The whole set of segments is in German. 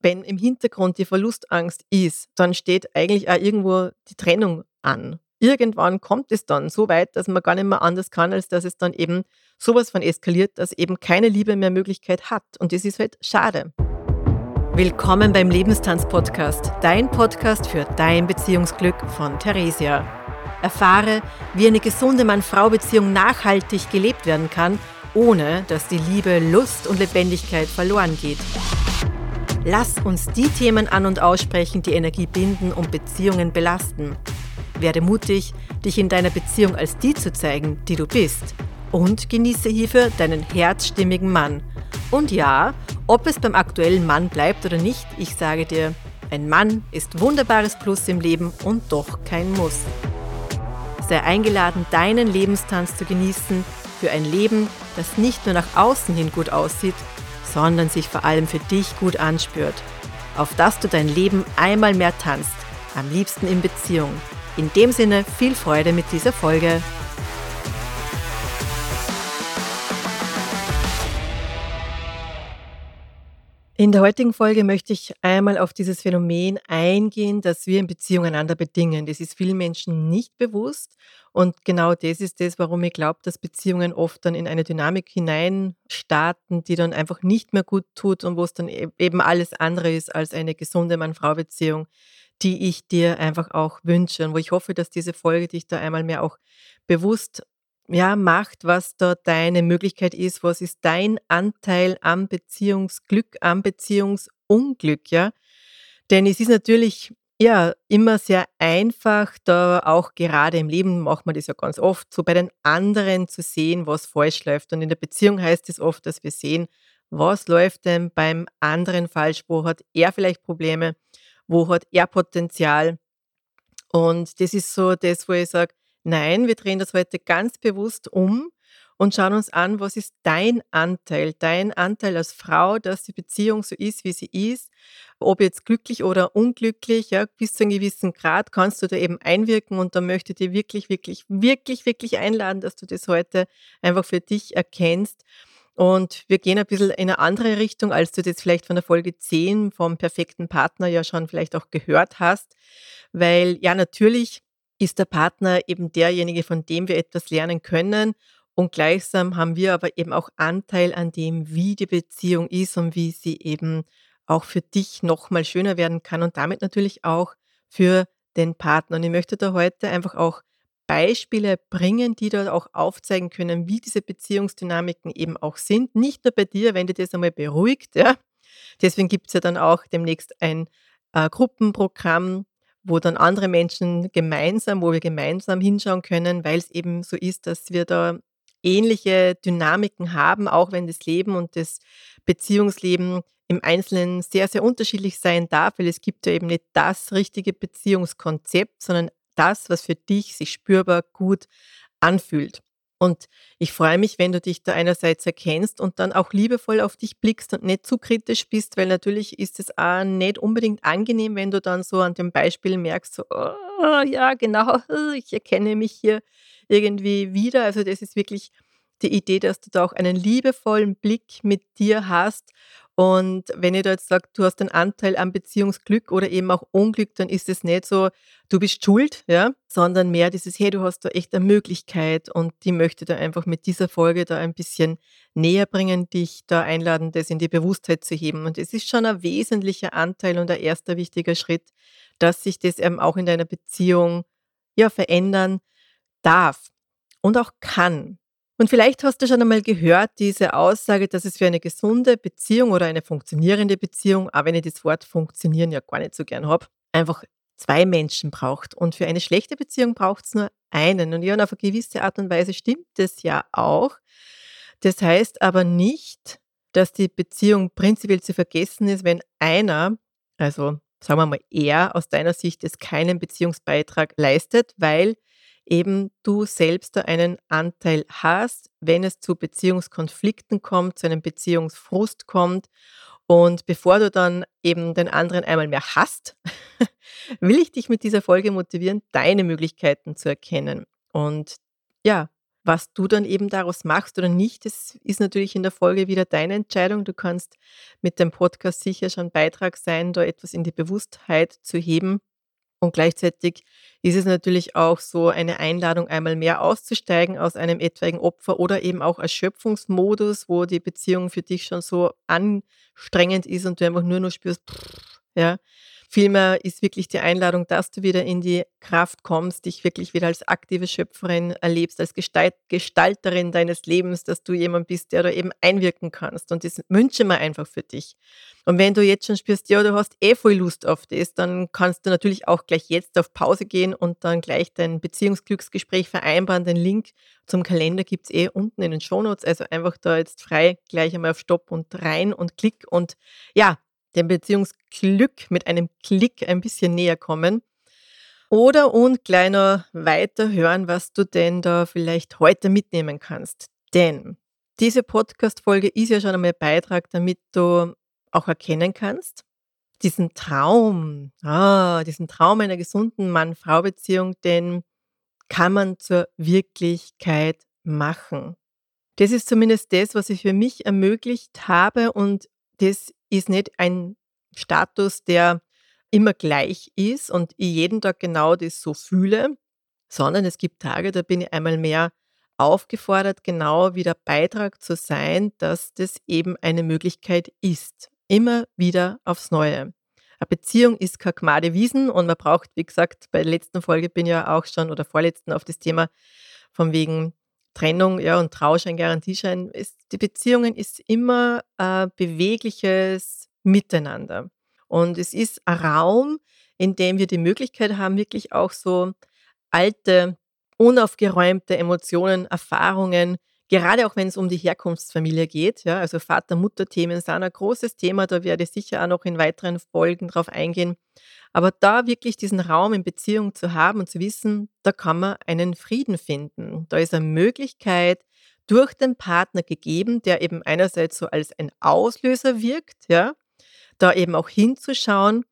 wenn im Hintergrund die Verlustangst ist, dann steht eigentlich auch irgendwo die Trennung an. Irgendwann kommt es dann so weit, dass man gar nicht mehr anders kann, als dass es dann eben sowas von eskaliert, dass eben keine Liebe mehr Möglichkeit hat. Und das ist halt schade. Willkommen beim Lebenstanz-Podcast, dein Podcast für dein Beziehungsglück von Theresia. Erfahre, wie eine gesunde Mann-Frau-Beziehung nachhaltig gelebt werden kann, ohne dass die Liebe, Lust und Lebendigkeit verloren geht. Lass uns die Themen an und aussprechen, die Energie binden und Beziehungen belasten. Werde mutig, dich in deiner Beziehung als die zu zeigen, die du bist. Und genieße hierfür deinen herzstimmigen Mann. Und ja, ob es beim aktuellen Mann bleibt oder nicht, ich sage dir, ein Mann ist wunderbares Plus im Leben und doch kein Muss. Sei eingeladen, deinen Lebenstanz zu genießen für ein Leben, das nicht nur nach außen hin gut aussieht, sondern sich vor allem für dich gut anspürt. Auf dass du dein Leben einmal mehr tanzt, am liebsten in Beziehung. In dem Sinne viel Freude mit dieser Folge. In der heutigen Folge möchte ich einmal auf dieses Phänomen eingehen, dass wir in Beziehung einander bedingen. Das ist vielen Menschen nicht bewusst und genau das ist das, warum ich glaube, dass Beziehungen oft dann in eine Dynamik hineinstarten, die dann einfach nicht mehr gut tut und wo es dann e-, eben alles andere ist als eine gesunde Mann-Frau-Beziehung, die ich dir einfach auch wünsche und wo ich hoffe, dass diese Folge dich da einmal mehr auch bewusst ja, macht, was da deine Möglichkeit ist, was ist dein Anteil am Beziehungsglück, am Beziehungsunglück, ja. Denn es ist natürlich ja immer sehr einfach, da auch gerade im Leben macht man das ja ganz oft, so bei den anderen zu sehen, was falsch läuft. Und in der Beziehung heißt es oft, dass wir sehen, was läuft denn beim anderen falsch, wo hat er vielleicht Probleme, wo hat er Potenzial. Und das ist so das, wo ich sage, Nein, wir drehen das heute ganz bewusst um und schauen uns an, was ist dein Anteil, dein Anteil als Frau, dass die Beziehung so ist, wie sie ist. Ob jetzt glücklich oder unglücklich, ja, bis zu einem gewissen Grad kannst du da eben einwirken und da möchte ich dir wirklich, wirklich, wirklich, wirklich einladen, dass du das heute einfach für dich erkennst. Und wir gehen ein bisschen in eine andere Richtung, als du das vielleicht von der Folge 10 vom perfekten Partner ja schon vielleicht auch gehört hast. Weil ja, natürlich ist der Partner eben derjenige, von dem wir etwas lernen können. Und gleichsam haben wir aber eben auch Anteil an dem, wie die Beziehung ist und wie sie eben auch für dich nochmal schöner werden kann und damit natürlich auch für den Partner. Und ich möchte da heute einfach auch Beispiele bringen, die da auch aufzeigen können, wie diese Beziehungsdynamiken eben auch sind. Nicht nur bei dir, wenn dir das einmal beruhigt. Ja. Deswegen gibt es ja dann auch demnächst ein äh, Gruppenprogramm, wo dann andere Menschen gemeinsam, wo wir gemeinsam hinschauen können, weil es eben so ist, dass wir da ähnliche Dynamiken haben, auch wenn das Leben und das Beziehungsleben im Einzelnen sehr, sehr unterschiedlich sein darf, weil es gibt ja eben nicht das richtige Beziehungskonzept, sondern das, was für dich sich spürbar gut anfühlt. Und ich freue mich, wenn du dich da einerseits erkennst und dann auch liebevoll auf dich blickst und nicht zu kritisch bist, weil natürlich ist es auch nicht unbedingt angenehm, wenn du dann so an dem Beispiel merkst, so, oh, ja, genau, ich erkenne mich hier irgendwie wieder. Also das ist wirklich die Idee, dass du da auch einen liebevollen Blick mit dir hast und wenn ich da jetzt sage, du hast einen Anteil am Beziehungsglück oder eben auch Unglück, dann ist es nicht so, du bist schuld, ja, sondern mehr dieses, hey, du hast da echt eine Möglichkeit und die möchte da einfach mit dieser Folge da ein bisschen näher bringen, dich da einladen, das in die Bewusstheit zu heben. Und es ist schon ein wesentlicher Anteil und ein erster wichtiger Schritt, dass sich das eben auch in deiner Beziehung ja verändern darf und auch kann. Und vielleicht hast du schon einmal gehört, diese Aussage, dass es für eine gesunde Beziehung oder eine funktionierende Beziehung, auch wenn ich das Wort funktionieren ja gar nicht so gern habe, einfach zwei Menschen braucht. Und für eine schlechte Beziehung braucht es nur einen. Und ja, und auf eine gewisse Art und Weise stimmt das ja auch. Das heißt aber nicht, dass die Beziehung prinzipiell zu vergessen ist, wenn einer, also sagen wir mal er aus deiner Sicht, es keinen Beziehungsbeitrag leistet, weil eben du selbst da einen Anteil hast, wenn es zu Beziehungskonflikten kommt, zu einem Beziehungsfrust kommt. Und bevor du dann eben den anderen einmal mehr hast, will ich dich mit dieser Folge motivieren, deine Möglichkeiten zu erkennen. Und ja, Was du dann eben daraus machst oder nicht, das ist natürlich in der Folge wieder deine Entscheidung. Du kannst mit dem Podcast sicher schon Beitrag sein, da etwas in die Bewusstheit zu heben. Und gleichzeitig ist es natürlich auch so eine Einladung, einmal mehr auszusteigen aus einem etwaigen Opfer oder eben auch Erschöpfungsmodus, wo die Beziehung für dich schon so anstrengend ist und du einfach nur noch spürst, ja, Vielmehr ist wirklich die Einladung, dass du wieder in die Kraft kommst, dich wirklich wieder als aktive Schöpferin erlebst, als Gestalt Gestalterin deines Lebens, dass du jemand bist, der da eben einwirken kannst. Und das wünsche mir einfach für dich. Und wenn du jetzt schon spürst, ja, du hast eh voll Lust auf das, dann kannst du natürlich auch gleich jetzt auf Pause gehen und dann gleich dein Beziehungsglücksgespräch vereinbaren. Den Link zum Kalender gibt es eh unten in den Shownotes. Also einfach da jetzt frei gleich einmal auf Stopp und rein und klick und ja, dem Beziehungsglück mit einem Klick ein bisschen näher kommen. Oder und kleiner weiter hören, was du denn da vielleicht heute mitnehmen kannst. Denn diese Podcast-Folge ist ja schon einmal Beitrag, damit du auch erkennen kannst, diesen Traum, ah, diesen Traum einer gesunden Mann-Frau-Beziehung, den kann man zur Wirklichkeit machen. Das ist zumindest das, was ich für mich ermöglicht habe und das ist nicht ein Status, der immer gleich ist und ich jeden Tag genau das so fühle, sondern es gibt Tage, da bin ich einmal mehr aufgefordert, genau wie der Beitrag zu sein, dass das eben eine Möglichkeit ist. Immer wieder aufs Neue. Eine Beziehung ist kein Gmade Wiesen und man braucht, wie gesagt, bei der letzten Folge bin ich ja auch schon oder vorletzten auf das Thema von wegen Trennung ja, und Trauschein, Garantieschein, ist, die Beziehungen ist immer äh, bewegliches Miteinander. Und es ist ein Raum, in dem wir die Möglichkeit haben, wirklich auch so alte, unaufgeräumte Emotionen, Erfahrungen, gerade auch wenn es um die Herkunftsfamilie geht, ja, also Vater-Mutter-Themen sind ein großes Thema, da werde ich sicher auch noch in weiteren Folgen drauf eingehen. Aber da wirklich diesen Raum in Beziehung zu haben und zu wissen, da kann man einen Frieden finden. Da ist eine Möglichkeit durch den Partner gegeben, der eben einerseits so als ein Auslöser wirkt, ja, da eben auch hinzuschauen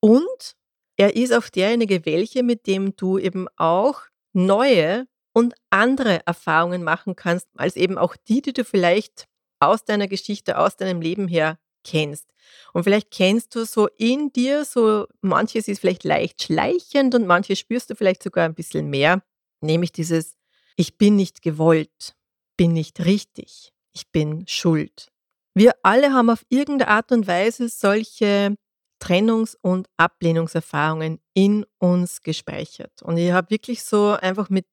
und er ist auch derjenige welche, mit dem du eben auch neue und andere Erfahrungen machen kannst, als eben auch die, die du vielleicht aus deiner Geschichte, aus deinem Leben her kennst. Und vielleicht kennst du so in dir, so manches ist vielleicht leicht schleichend und manches spürst du vielleicht sogar ein bisschen mehr, nämlich dieses, ich bin nicht gewollt, bin nicht richtig, ich bin schuld. Wir alle haben auf irgendeine Art und Weise solche Trennungs- und Ablehnungserfahrungen in uns gespeichert. Und ich habe wirklich so einfach mit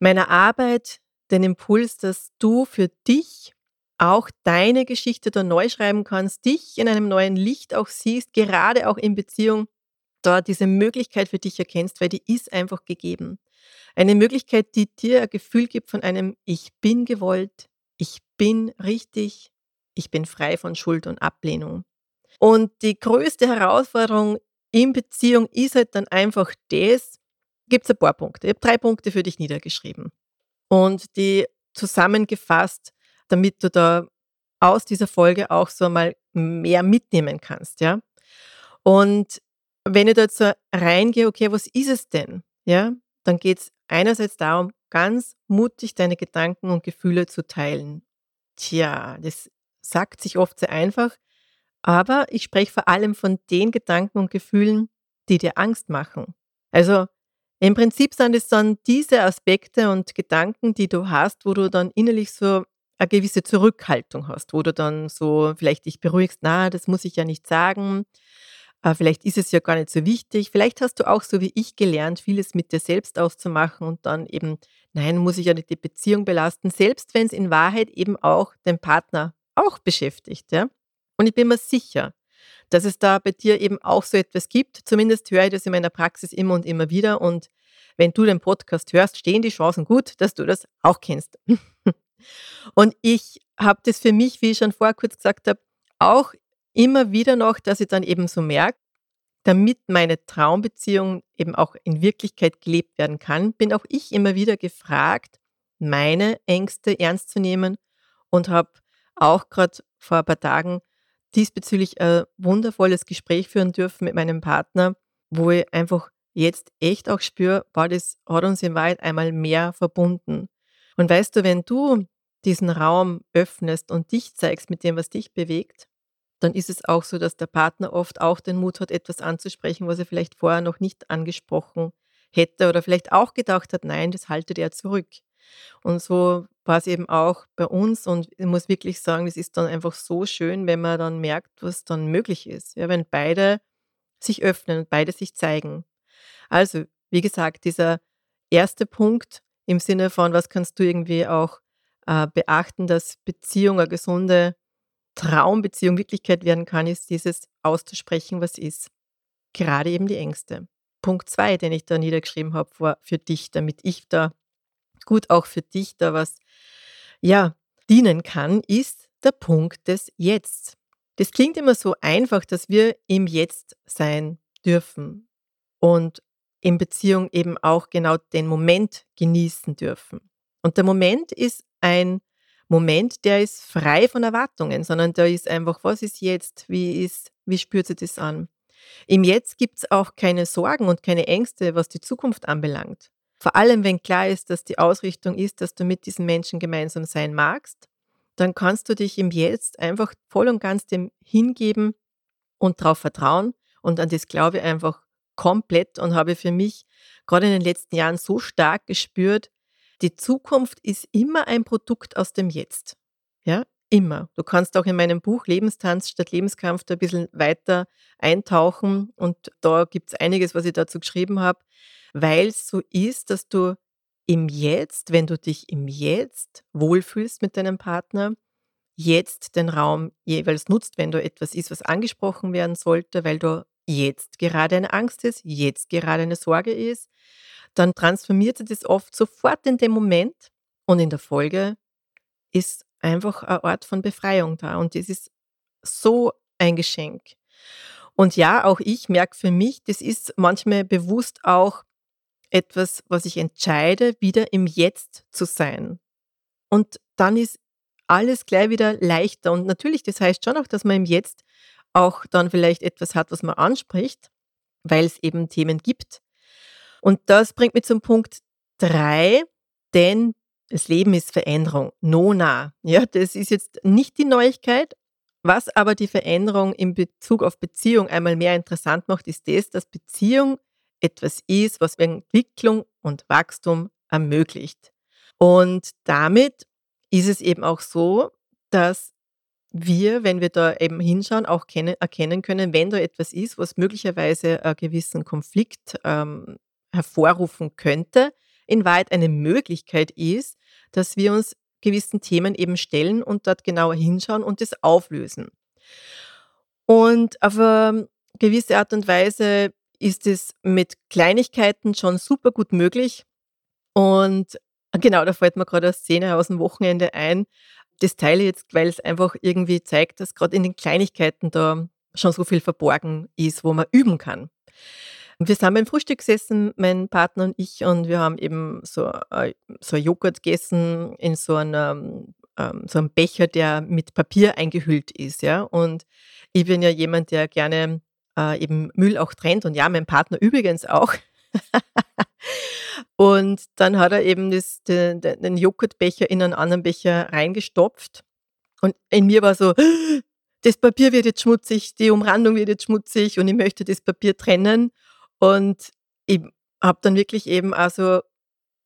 meiner Arbeit den Impuls, dass du für dich auch deine Geschichte da neu schreiben kannst, dich in einem neuen Licht auch siehst, gerade auch in Beziehung, da diese Möglichkeit für dich erkennst, weil die ist einfach gegeben. Eine Möglichkeit, die dir ein Gefühl gibt von einem Ich bin gewollt, ich bin richtig, ich bin frei von Schuld und Ablehnung. Und die größte Herausforderung in Beziehung ist halt dann einfach das, gibt es ein paar Punkte. Ich habe drei Punkte für dich niedergeschrieben. Und die zusammengefasst damit du da aus dieser Folge auch so mal mehr mitnehmen kannst, ja. Und wenn ich da jetzt so reingehe, okay, was ist es denn? Ja, dann geht es einerseits darum, ganz mutig deine Gedanken und Gefühle zu teilen. Tja, das sagt sich oft sehr einfach, aber ich spreche vor allem von den Gedanken und Gefühlen, die dir Angst machen. Also im Prinzip sind es dann diese Aspekte und Gedanken, die du hast, wo du dann innerlich so eine gewisse Zurückhaltung hast, wo du dann so vielleicht dich beruhigst, na, das muss ich ja nicht sagen, äh, vielleicht ist es ja gar nicht so wichtig. Vielleicht hast du auch so wie ich gelernt, vieles mit dir selbst auszumachen und dann eben, nein, muss ich ja nicht die Beziehung belasten, selbst wenn es in Wahrheit eben auch den Partner auch beschäftigt. Ja? Und ich bin mir sicher, dass es da bei dir eben auch so etwas gibt. Zumindest höre ich das in meiner Praxis immer und immer wieder. Und wenn du den Podcast hörst, stehen die Chancen gut, dass du das auch kennst. Und ich habe das für mich, wie ich schon vorher kurz gesagt habe, auch immer wieder noch, dass ich dann eben so merke, damit meine Traumbeziehung eben auch in Wirklichkeit gelebt werden kann, bin auch ich immer wieder gefragt, meine Ängste ernst zu nehmen und habe auch gerade vor ein paar Tagen diesbezüglich ein wundervolles Gespräch führen dürfen mit meinem Partner, wo ich einfach jetzt echt auch spüre, war das hat uns in Wahrheit einmal mehr verbunden. Und weißt du, wenn du diesen Raum öffnest und dich zeigst mit dem, was dich bewegt, dann ist es auch so, dass der Partner oft auch den Mut hat, etwas anzusprechen, was er vielleicht vorher noch nicht angesprochen hätte oder vielleicht auch gedacht hat, nein, das haltet er zurück. Und so war es eben auch bei uns und ich muss wirklich sagen, es ist dann einfach so schön, wenn man dann merkt, was dann möglich ist. Ja, wenn beide sich öffnen und beide sich zeigen. Also, wie gesagt, dieser erste Punkt im Sinne von, was kannst du irgendwie auch äh, beachten, dass Beziehung eine gesunde Traumbeziehung Wirklichkeit werden kann, ist dieses auszusprechen, was ist. Gerade eben die Ängste. Punkt zwei, den ich da niedergeschrieben habe, war für dich, damit ich da gut auch für dich da was ja dienen kann, ist der Punkt des Jetzt. Das klingt immer so einfach, dass wir im Jetzt sein dürfen und in Beziehung eben auch genau den Moment genießen dürfen. Und der Moment ist ein Moment, der ist frei von Erwartungen, sondern da ist einfach, was ist jetzt, wie ist, wie spürt sich das an? Im Jetzt gibt es auch keine Sorgen und keine Ängste, was die Zukunft anbelangt. Vor allem, wenn klar ist, dass die Ausrichtung ist, dass du mit diesen Menschen gemeinsam sein magst dann kannst du dich im Jetzt einfach voll und ganz dem hingeben und darauf vertrauen. Und an das glaube einfach komplett und habe für mich gerade in den letzten Jahren so stark gespürt, die Zukunft ist immer ein Produkt aus dem Jetzt. Ja, immer. Du kannst auch in meinem Buch Lebenstanz statt Lebenskampf da ein bisschen weiter eintauchen und da gibt es einiges, was ich dazu geschrieben habe, weil es so ist, dass du im Jetzt, wenn du dich im Jetzt wohlfühlst mit deinem Partner, jetzt den Raum jeweils nutzt, wenn du etwas ist, was angesprochen werden sollte, weil du jetzt gerade eine Angst ist, jetzt gerade eine Sorge ist, dann transformiert sich das oft sofort in dem Moment und in der Folge ist einfach ein Ort von Befreiung da und das ist so ein Geschenk. Und ja, auch ich merke für mich, das ist manchmal bewusst auch etwas, was ich entscheide, wieder im Jetzt zu sein. Und dann ist alles gleich wieder leichter. Und natürlich, das heißt schon auch, dass man im Jetzt auch dann vielleicht etwas hat, was man anspricht, weil es eben Themen gibt. Und das bringt mich zum Punkt drei, denn das Leben ist Veränderung. Nona. Ja, das ist jetzt nicht die Neuigkeit. Was aber die Veränderung in Bezug auf Beziehung einmal mehr interessant macht, ist das, dass Beziehung etwas ist, was Entwicklung und Wachstum ermöglicht. Und damit ist es eben auch so, dass wir, wenn wir da eben hinschauen, auch erkennen können, wenn da etwas ist, was möglicherweise einen gewissen Konflikt ähm, hervorrufen könnte, in Wahrheit eine Möglichkeit ist, dass wir uns gewissen Themen eben stellen und dort genauer hinschauen und das auflösen. Und auf eine gewisse Art und Weise ist es mit Kleinigkeiten schon super gut möglich. Und genau, da fällt mir gerade eine Szene aus dem Wochenende ein. Das teile ich jetzt, weil es einfach irgendwie zeigt, dass gerade in den Kleinigkeiten da schon so viel verborgen ist, wo man üben kann. Wir sind beim Frühstück gesessen, mein Partner und ich, und wir haben eben so, äh, so Joghurt gegessen in so einem, ähm, so einem Becher, der mit Papier eingehüllt ist. Ja? Und ich bin ja jemand, der gerne äh, eben Müll auch trennt und ja, mein Partner übrigens auch. und dann hat er eben das, den, den Joghurtbecher in einen anderen Becher reingestopft und in mir war so, das Papier wird jetzt schmutzig, die Umrandung wird jetzt schmutzig und ich möchte das Papier trennen und ich habe dann wirklich eben also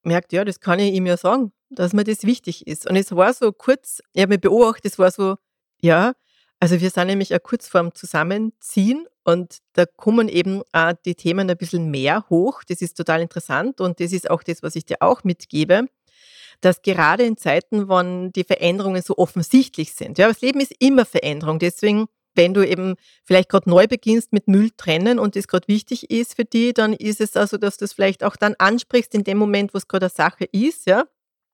merkt, ja, das kann ich ihm ja sagen, dass mir das wichtig ist. Und es war so kurz, ich habe mich beobachtet, es war so, ja, also wir sind nämlich auch kurz vorm Zusammenziehen und da kommen eben auch die Themen ein bisschen mehr hoch. Das ist total interessant und das ist auch das, was ich dir auch mitgebe, dass gerade in Zeiten, wann die Veränderungen so offensichtlich sind, ja, das Leben ist immer Veränderung. Deswegen, wenn du eben vielleicht gerade neu beginnst mit Müll trennen und das gerade wichtig ist für dich, dann ist es also, dass du es vielleicht auch dann ansprichst in dem Moment, wo es gerade eine Sache ist, ja.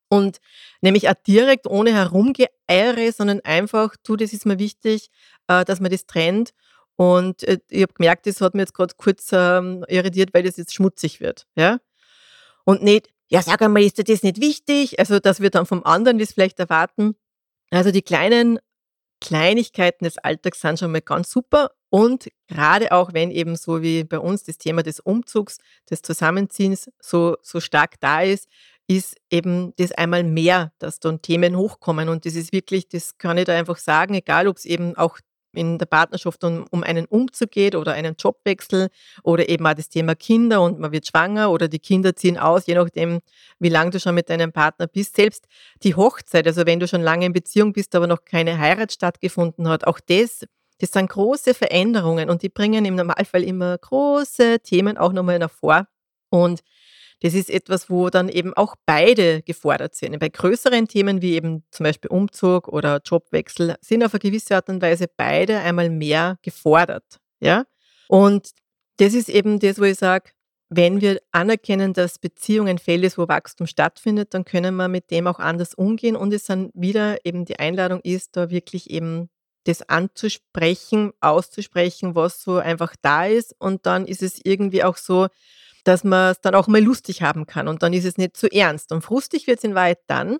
Und nämlich auch direkt ohne Herumgeeiere, sondern einfach, du, das ist mir wichtig, äh, dass man das trennt. Und äh, ich habe gemerkt, das hat mir jetzt gerade kurz ähm, irritiert, weil das jetzt schmutzig wird. Ja? Und nicht, ja, sag einmal, ist dir das nicht wichtig? Also, dass wir dann vom anderen das vielleicht erwarten. Also, die kleinen Kleinigkeiten des Alltags sind schon mal ganz super. Und gerade auch, wenn eben so wie bei uns das Thema des Umzugs, des Zusammenziehens so, so stark da ist, ist eben das einmal mehr, dass dann Themen hochkommen. Und das ist wirklich, das kann ich da einfach sagen, egal ob es eben auch in der Partnerschaft um, um einen Umzug geht oder einen Jobwechsel oder eben auch das Thema Kinder und man wird schwanger oder die Kinder ziehen aus, je nachdem, wie lange du schon mit deinem Partner bist. Selbst die Hochzeit, also wenn du schon lange in Beziehung bist, aber noch keine Heirat stattgefunden hat, auch das, das sind große Veränderungen und die bringen im Normalfall immer große Themen auch nochmal hervor. Und das ist etwas, wo dann eben auch beide gefordert sind. Bei größeren Themen wie eben zum Beispiel Umzug oder Jobwechsel sind auf eine gewisse Art und Weise beide einmal mehr gefordert. Ja? Und das ist eben das, wo ich sage, wenn wir anerkennen, dass Beziehung ein Feld ist, wo Wachstum stattfindet, dann können wir mit dem auch anders umgehen und es dann wieder eben die Einladung ist, da wirklich eben das anzusprechen, auszusprechen, was so einfach da ist und dann ist es irgendwie auch so, dass man es dann auch mal lustig haben kann und dann ist es nicht zu ernst. Und frustig wird es in Wahrheit dann,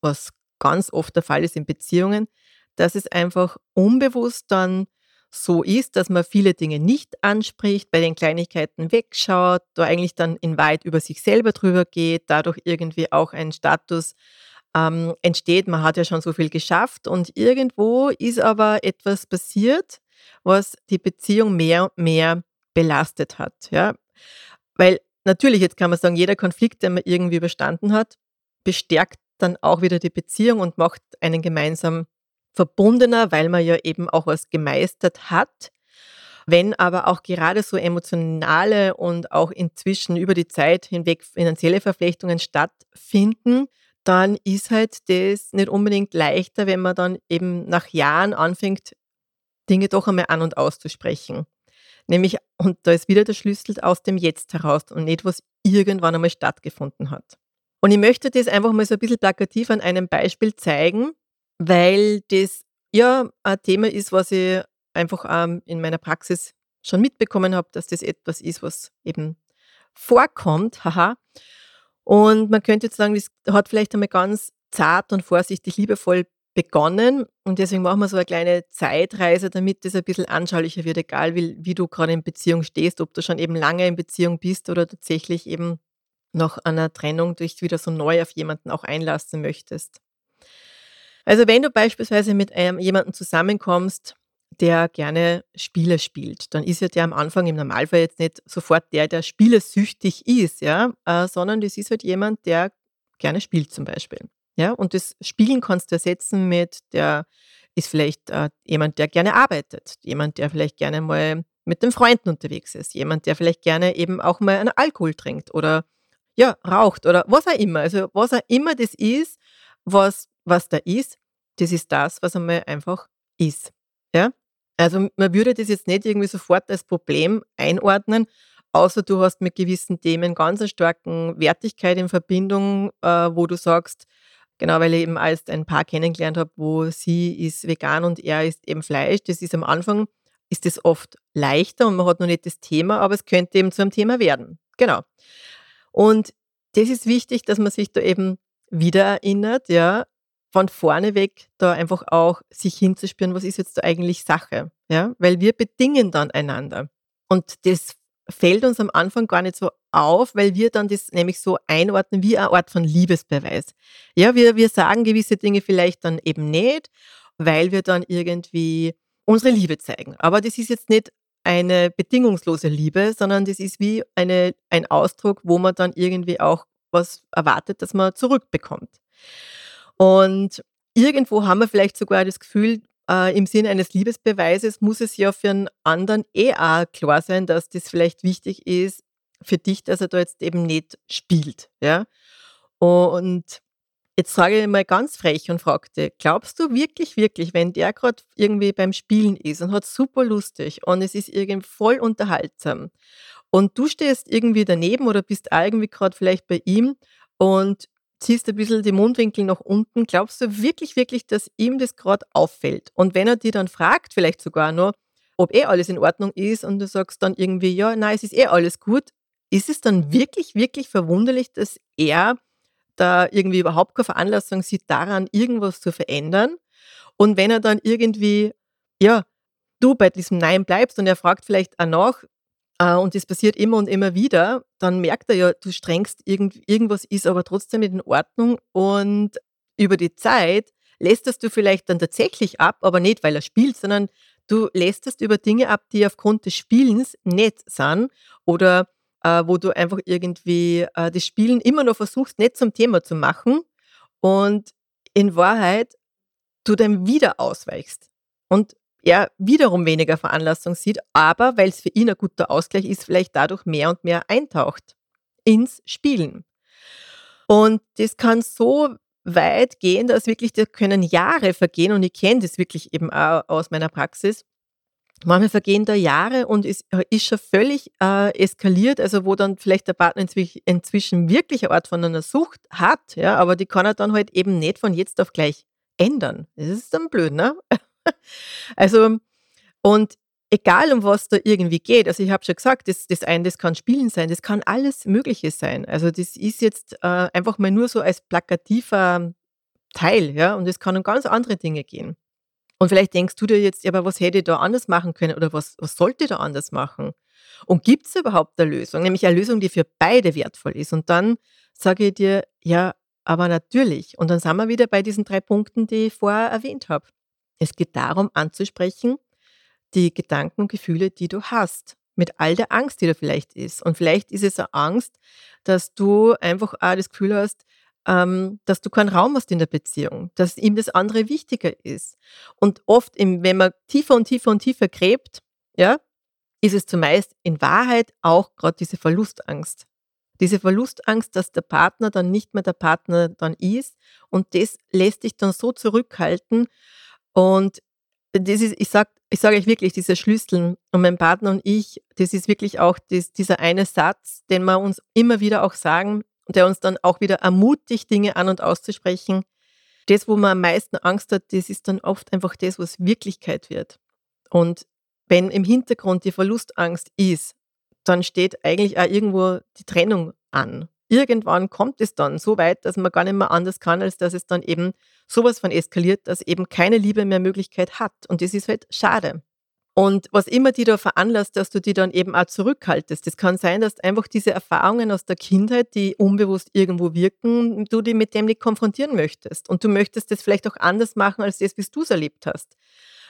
was ganz oft der Fall ist in Beziehungen, dass es einfach unbewusst dann so ist, dass man viele Dinge nicht anspricht, bei den Kleinigkeiten wegschaut, da eigentlich dann in Wahrheit über sich selber drüber geht, dadurch irgendwie auch ein Status ähm, entsteht, man hat ja schon so viel geschafft und irgendwo ist aber etwas passiert, was die Beziehung mehr und mehr belastet hat. Ja? Weil natürlich, jetzt kann man sagen, jeder Konflikt, den man irgendwie überstanden hat, bestärkt dann auch wieder die Beziehung und macht einen gemeinsam verbundener, weil man ja eben auch was gemeistert hat. Wenn aber auch gerade so emotionale und auch inzwischen über die Zeit hinweg finanzielle Verflechtungen stattfinden, dann ist halt das nicht unbedingt leichter, wenn man dann eben nach Jahren anfängt, Dinge doch einmal an und auszusprechen. Nämlich, und da ist wieder der Schlüssel aus dem Jetzt heraus und nicht, was irgendwann einmal stattgefunden hat. Und ich möchte das einfach mal so ein bisschen plakativ an einem Beispiel zeigen, weil das ja ein Thema ist, was ich einfach in meiner Praxis schon mitbekommen habe, dass das etwas ist, was eben vorkommt. Haha. Und man könnte jetzt sagen, das hat vielleicht einmal ganz zart und vorsichtig, liebevoll begonnen und deswegen machen wir so eine kleine Zeitreise, damit das ein bisschen anschaulicher wird, egal wie, wie du gerade in Beziehung stehst, ob du schon eben lange in Beziehung bist oder tatsächlich eben nach einer Trennung dich wieder so neu auf jemanden auch einlassen möchtest. Also wenn du beispielsweise mit einem, jemandem zusammenkommst, der gerne Spiele spielt, dann ist ja der am Anfang im Normalfall jetzt nicht sofort der, der spielesüchtig ist, ja, äh, sondern das ist halt jemand, der gerne spielt zum Beispiel. Ja, und das Spielen kannst du ersetzen mit, der ist vielleicht äh, jemand, der gerne arbeitet, jemand, der vielleicht gerne mal mit den Freunden unterwegs ist, jemand, der vielleicht gerne eben auch mal einen Alkohol trinkt oder ja, raucht oder was auch immer. Also was auch immer das ist, was, was da ist, das ist das, was einmal einfach ist. Ja? Also man würde das jetzt nicht irgendwie sofort als Problem einordnen, außer du hast mit gewissen Themen ganz eine starken Wertigkeit in Verbindung, äh, wo du sagst, Genau, weil ich eben als ein Paar kennengelernt habe, wo sie ist vegan und er isst eben Fleisch. Das ist am Anfang, ist das oft leichter und man hat noch nicht das Thema, aber es könnte eben zu einem Thema werden. Genau. Und das ist wichtig, dass man sich da eben wieder erinnert, ja, von vorne weg da einfach auch sich hinzuspüren, was ist jetzt da eigentlich Sache, ja, weil wir bedingen dann einander. Und das fällt uns am Anfang gar nicht so auf, weil wir dann das nämlich so einordnen wie eine Art von Liebesbeweis. Ja, wir, wir sagen gewisse Dinge vielleicht dann eben nicht, weil wir dann irgendwie unsere Liebe zeigen. Aber das ist jetzt nicht eine bedingungslose Liebe, sondern das ist wie eine, ein Ausdruck, wo man dann irgendwie auch was erwartet, dass man zurückbekommt. Und irgendwo haben wir vielleicht sogar das Gefühl, äh, im Sinne eines Liebesbeweises muss es ja für einen anderen eh auch klar sein, dass das vielleicht wichtig ist für dich, dass er da jetzt eben nicht spielt. Ja? Und jetzt sage ich mal ganz frech und fragte, glaubst du wirklich, wirklich, wenn der gerade irgendwie beim Spielen ist und hat super lustig und es ist irgendwie voll unterhaltsam und du stehst irgendwie daneben oder bist irgendwie gerade vielleicht bei ihm und ziehst ein bisschen die Mundwinkel nach unten, glaubst du wirklich, wirklich, dass ihm das gerade auffällt? Und wenn er dir dann fragt, vielleicht sogar noch, ob eh alles in Ordnung ist und du sagst dann irgendwie, ja, nein, es ist eh alles gut, ist es dann wirklich, wirklich verwunderlich, dass er da irgendwie überhaupt keine Veranlassung sieht, daran irgendwas zu verändern? Und wenn er dann irgendwie, ja, du bei diesem Nein bleibst und er fragt vielleicht auch nach, und das passiert immer und immer wieder, dann merkt er ja, du strengst, irgend, irgendwas ist aber trotzdem nicht in Ordnung. Und über die Zeit lässt du vielleicht dann tatsächlich ab, aber nicht, weil er spielt, sondern du lässt über Dinge ab, die aufgrund des Spielens nicht sind oder äh, wo du einfach irgendwie äh, das Spielen immer noch versuchst, nicht zum Thema zu machen und in Wahrheit du dann wieder ausweichst. Und er wiederum weniger Veranlassung sieht, aber weil es für ihn ein guter Ausgleich ist, vielleicht dadurch mehr und mehr eintaucht ins Spielen. Und das kann so weit gehen, dass wirklich, da können Jahre vergehen und ich kenne das wirklich eben auch aus meiner Praxis. Manchmal vergehen da Jahre und es ist schon völlig äh, eskaliert, also wo dann vielleicht der Partner inzwischen, wirklich eine Art von einer Sucht hat, ja, aber die kann er dann halt eben nicht von jetzt auf gleich ändern. Das ist dann blöd, ne? also, und egal um was da irgendwie geht, also ich habe schon gesagt, das, das eine, das kann Spielen sein, das kann alles Mögliche sein. Also das ist jetzt äh, einfach mal nur so als plakativer Teil, ja, und es kann um ganz andere Dinge gehen. Und vielleicht denkst du dir jetzt, aber was hätte ich da anders machen können oder was, was sollte ich da anders machen? Und gibt es überhaupt eine Lösung? Nämlich eine Lösung, die für beide wertvoll ist. Und dann sage ich dir, ja, aber natürlich. Und dann sind wir wieder bei diesen drei Punkten, die ich vorher erwähnt habe. Es geht darum, anzusprechen, die Gedanken und Gefühle, die du hast, mit all der Angst, die da vielleicht ist. Und vielleicht ist es eine Angst, dass du einfach auch das Gefühl hast, ähm, dass du keinen Raum hast in der Beziehung, dass ihm das andere wichtiger ist. Und oft, wenn man tiefer und tiefer und tiefer gräbt, ja, ist es zumeist in Wahrheit auch gerade diese Verlustangst. Diese Verlustangst, dass der Partner dann nicht mehr der Partner dann ist und das lässt dich dann so zurückhalten und das ist, ich sage ich sag euch wirklich, diese Schlüssel und mein Partner und ich, das ist wirklich auch das, dieser eine Satz, den wir uns immer wieder auch sagen und der uns dann auch wieder ermutigt, Dinge an und auszusprechen. Das, wo man am meisten Angst hat, das ist dann oft einfach das, was Wirklichkeit wird. Und wenn im Hintergrund die Verlustangst ist, dann steht eigentlich auch irgendwo die Trennung an. Irgendwann kommt es dann so weit, dass man gar nicht mehr anders kann, als dass es dann eben sowas von eskaliert, dass eben keine Liebe mehr Möglichkeit hat. Und das ist halt schade. Und was immer die da veranlasst, dass du die dann eben auch zurückhaltest. Das kann sein, dass einfach diese Erfahrungen aus der Kindheit, die unbewusst irgendwo wirken, du die mit dem nicht konfrontieren möchtest. Und du möchtest das vielleicht auch anders machen, als das, wie du es erlebt hast.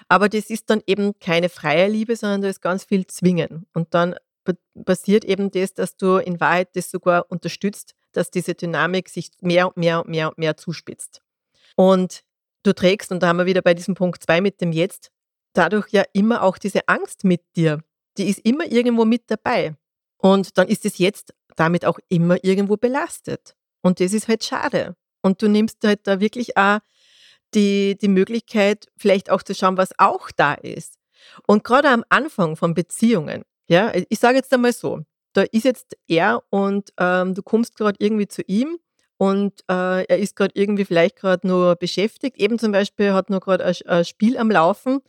Aber das ist dann eben keine freie Liebe, sondern da ist ganz viel Zwingen. Und dann passiert eben das, dass du in Wahrheit das sogar unterstützt, dass diese Dynamik sich mehr und mehr und mehr und mehr zuspitzt. Und du trägst, und da haben wir wieder bei diesem Punkt 2 mit dem Jetzt, dadurch ja immer auch diese Angst mit dir. Die ist immer irgendwo mit dabei. Und dann ist es jetzt damit auch immer irgendwo belastet. Und das ist halt schade. Und du nimmst halt da wirklich auch die, die Möglichkeit, vielleicht auch zu schauen, was auch da ist. Und gerade am Anfang von Beziehungen, ja, ich sage jetzt einmal so, da ist jetzt er und ähm, du kommst gerade irgendwie zu ihm und äh, er ist gerade irgendwie vielleicht gerade nur beschäftigt. Eben zum Beispiel hat nur gerade ein, ein Spiel am Laufen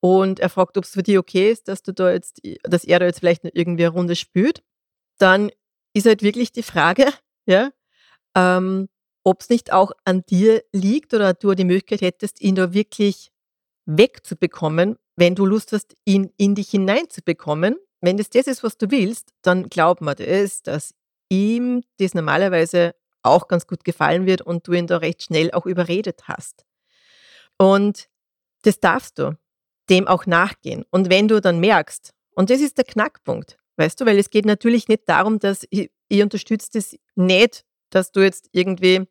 und er fragt, ob es für dich okay ist, dass du da jetzt, dass er da jetzt vielleicht noch irgendwie eine Runde spielt. Dann ist halt wirklich die Frage, ja, ähm, ob es nicht auch an dir liegt oder du die Möglichkeit hättest, ihn da wirklich wegzubekommen, wenn du Lust hast, ihn in dich hineinzubekommen. Wenn das das ist, was du willst, dann glaub mir das, dass ihm das normalerweise auch ganz gut gefallen wird und du ihn da recht schnell auch überredet hast. Und das darfst du dem auch nachgehen. Und wenn du dann merkst, und das ist der Knackpunkt, weißt du, weil es geht natürlich nicht darum, dass ich, ich unterstütze das nicht, dass du jetzt irgendwie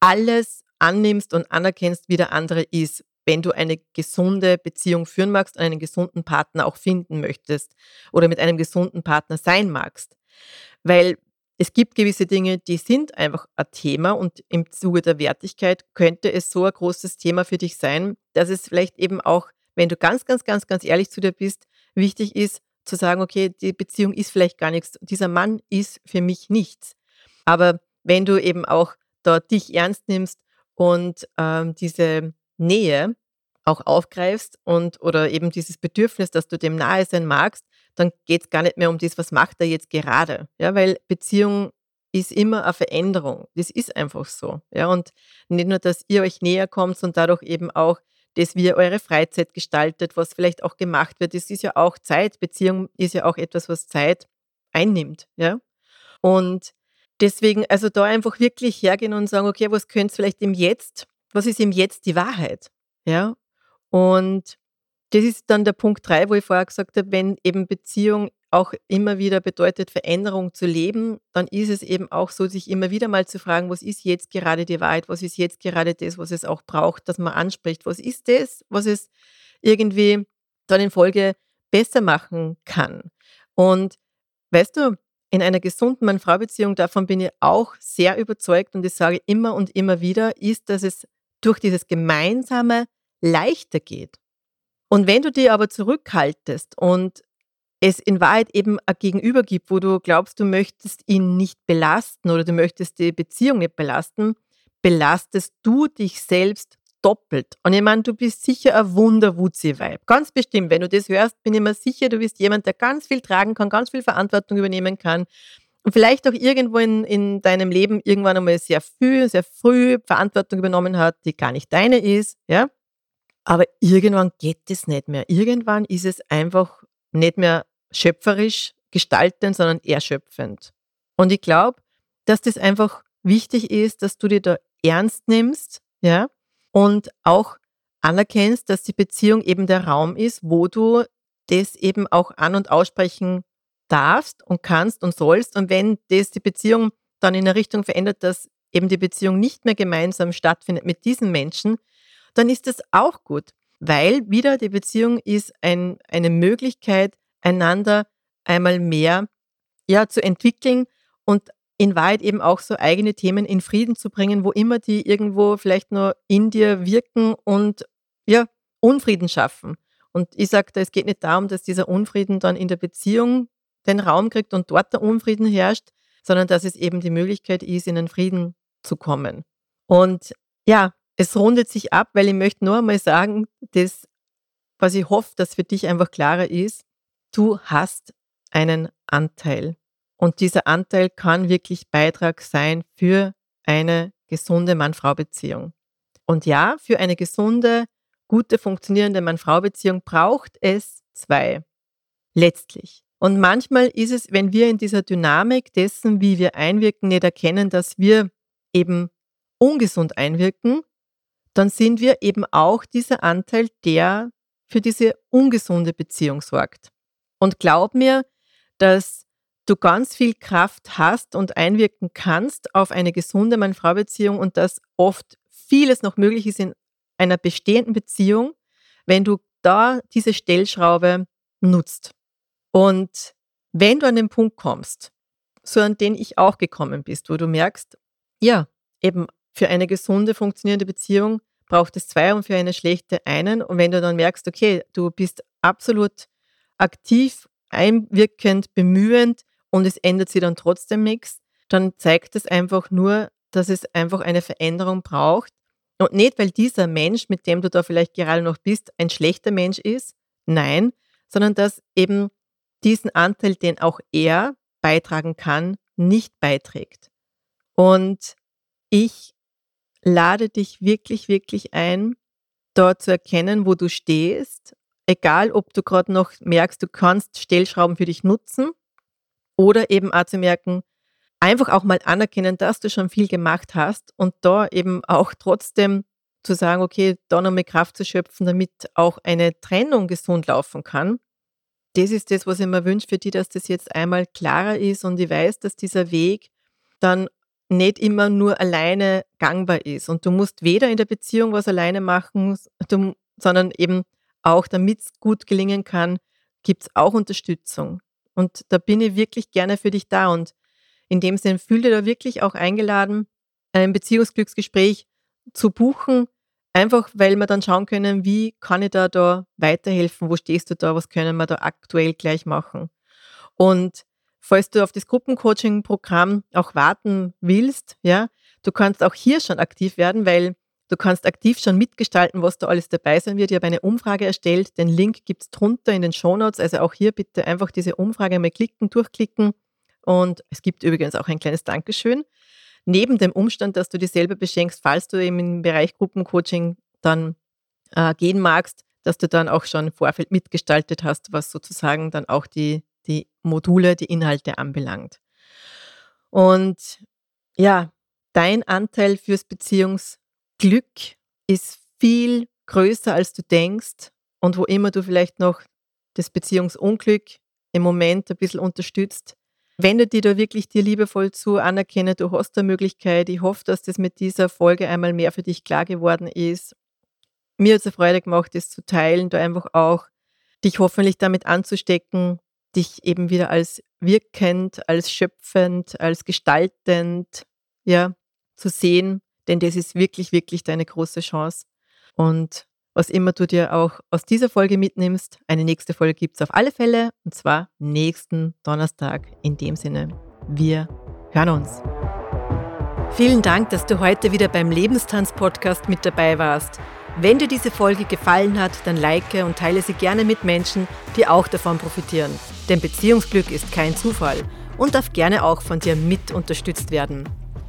alles annimmst und anerkennst, wie der andere ist, wenn du eine gesunde Beziehung führen magst, einen gesunden Partner auch finden möchtest oder mit einem gesunden Partner sein magst. Weil es gibt gewisse Dinge, die sind einfach ein Thema und im Zuge der Wertigkeit könnte es so ein großes Thema für dich sein, dass es vielleicht eben auch, wenn du ganz, ganz, ganz, ganz ehrlich zu dir bist, wichtig ist zu sagen, okay, die Beziehung ist vielleicht gar nichts, dieser Mann ist für mich nichts. Aber wenn du eben auch da dich ernst nimmst und ähm, diese Nähe auch aufgreifst und oder eben dieses Bedürfnis, dass du dem nahe sein magst, dann geht es gar nicht mehr um das, was macht er jetzt gerade. Ja, weil Beziehung ist immer eine Veränderung. Das ist einfach so. Ja, und nicht nur, dass ihr euch näher kommt, sondern dadurch eben auch das, wie ihr eure Freizeit gestaltet, was vielleicht auch gemacht wird. Das ist ja auch Zeit. Beziehung ist ja auch etwas, was Zeit einnimmt. Ja? Und deswegen, also da einfach wirklich hergehen und sagen, okay, was könnte es vielleicht im Jetzt, was ist im Jetzt die Wahrheit? Ja? Und das ist dann der Punkt drei, wo ich vorher gesagt habe, wenn eben Beziehung auch immer wieder bedeutet, Veränderung zu leben, dann ist es eben auch so, sich immer wieder mal zu fragen, was ist jetzt gerade die Wahrheit, was ist jetzt gerade das, was es auch braucht, dass man anspricht, was ist das, was es irgendwie dann in Folge besser machen kann. Und weißt du, in einer gesunden Mann-Frau-Beziehung, davon bin ich auch sehr überzeugt und ich sage immer und immer wieder, ist, dass es durch dieses Gemeinsame leichter geht. Und wenn du dir aber zurückhaltest und es in Wahrheit eben ein Gegenüber gibt, wo du glaubst, du möchtest ihn nicht belasten oder du möchtest die Beziehung nicht belasten, belastest du dich selbst doppelt. Und ich meine, du bist sicher ein Wunder-Wutzi-Weib. Ganz bestimmt. Wenn du das hörst, bin ich mir sicher, du bist jemand, der ganz viel tragen kann, ganz viel Verantwortung übernehmen kann. Vielleicht auch irgendwo in, in deinem Leben irgendwann einmal sehr früh, sehr früh Verantwortung übernommen hat, die gar nicht deine ist. Ja? Aber irgendwann geht es nicht mehr. Irgendwann ist es einfach nicht mehr schöpferisch gestaltend, sondern erschöpfend. Und ich glaube, dass das einfach wichtig ist, dass du dir da ernst nimmst, ja, und auch anerkennst, dass die Beziehung eben der Raum ist, wo du das eben auch an- und aussprechen darfst und kannst und sollst. Und wenn das die Beziehung dann in eine Richtung verändert, dass eben die Beziehung nicht mehr gemeinsam stattfindet mit diesen Menschen, dann ist das auch gut, weil wieder die Beziehung ist ein, eine Möglichkeit, einander einmal mehr ja, zu entwickeln und in Wahrheit eben auch so eigene Themen in Frieden zu bringen, wo immer die irgendwo vielleicht nur in dir wirken und ja, Unfrieden schaffen. Und ich sage es geht nicht darum, dass dieser Unfrieden dann in der Beziehung den Raum kriegt und dort der Unfrieden herrscht, sondern dass es eben die Möglichkeit ist, in den Frieden zu kommen. Und ja, es rundet sich ab, weil ich möchte nur einmal sagen, das, was ich hoffe, dass für dich einfach klarer ist, du hast einen Anteil. Und dieser Anteil kann wirklich Beitrag sein für eine gesunde Mann-Frau-Beziehung. Und ja, für eine gesunde, gute, funktionierende Mann-Frau-Beziehung braucht es zwei. Letztlich. Und manchmal ist es, wenn wir in dieser Dynamik dessen, wie wir einwirken, nicht erkennen, dass wir eben ungesund einwirken, dann sind wir eben auch dieser Anteil, der für diese ungesunde Beziehung sorgt. Und glaub mir, dass du ganz viel Kraft hast und einwirken kannst auf eine gesunde Mann-Frau-Beziehung und dass oft vieles noch möglich ist in einer bestehenden Beziehung, wenn du da diese Stellschraube nutzt. Und wenn du an den Punkt kommst, so an den ich auch gekommen bist, wo du merkst, ja, eben für eine gesunde, funktionierende Beziehung braucht es zwei und für eine schlechte einen. Und wenn du dann merkst, okay, du bist absolut aktiv, einwirkend, bemühend und es ändert sich dann trotzdem nichts, dann zeigt es einfach nur, dass es einfach eine Veränderung braucht. Und nicht, weil dieser Mensch, mit dem du da vielleicht gerade noch bist, ein schlechter Mensch ist, nein, sondern dass eben diesen Anteil, den auch er beitragen kann, nicht beiträgt. Und ich lade dich wirklich, wirklich ein, dort zu erkennen, wo du stehst egal ob du gerade noch merkst, du kannst Stellschrauben für dich nutzen oder eben auch zu merken, einfach auch mal anerkennen, dass du schon viel gemacht hast und da eben auch trotzdem zu sagen, okay, da noch mehr Kraft zu schöpfen, damit auch eine Trennung gesund laufen kann. Das ist das, was ich mir wünsche für dich, dass das jetzt einmal klarer ist und ich weiß, dass dieser Weg dann nicht immer nur alleine gangbar ist. Und du musst weder in der Beziehung was alleine machen, sondern eben auch damit es gut gelingen kann, gibt es auch Unterstützung. Und da bin ich wirklich gerne für dich da. Und in dem Sinne fühl dir da wirklich auch eingeladen, ein Beziehungsglücksgespräch zu buchen, einfach weil wir dann schauen können, wie kann ich da, da weiterhelfen, wo stehst du da, was können wir da aktuell gleich machen. Und falls du auf das Gruppencoaching-Programm auch warten willst, ja, du kannst auch hier schon aktiv werden, weil Du kannst aktiv schon mitgestalten, was da alles dabei sein wird. Ich habe eine Umfrage erstellt. Den Link gibt es drunter in den Shownotes. Also auch hier bitte einfach diese Umfrage mal klicken, durchklicken. Und es gibt übrigens auch ein kleines Dankeschön. Neben dem Umstand, dass du dich selber beschenkst, falls du eben im Bereich Gruppencoaching dann äh, gehen magst, dass du dann auch schon im Vorfeld mitgestaltet hast, was sozusagen dann auch die, die Module, die Inhalte anbelangt. Und ja, dein Anteil fürs Beziehungsglück ist viel größer, als du denkst. Und wo immer du vielleicht noch das Beziehungsunglück im Moment ein bisschen unterstützt, wende dir da wirklich dir liebevoll zu, anerkenne, du hast eine Möglichkeit. Ich hoffe, dass das mit dieser Folge einmal mehr für dich klar geworden ist. Mir hat es eine Freude gemacht, das zu teilen, da einfach auch dich hoffentlich damit anzustecken, dich eben wieder als wirkend, als schöpfend, als gestaltend, ja, zu sehen, denn das ist wirklich, wirklich deine große Chance. Und was immer du dir auch aus dieser Folge mitnimmst, eine nächste Folge gibt es auf alle Fälle und zwar nächsten Donnerstag. In dem Sinne, wir hören uns. Vielen Dank, dass du heute wieder beim Lebenstanz-Podcast mit dabei warst. Wenn dir diese Folge gefallen hat, dann like und teile sie gerne mit Menschen, die auch davon profitieren. Denn Beziehungsglück ist kein Zufall und darf gerne auch von dir mit unterstützt werden.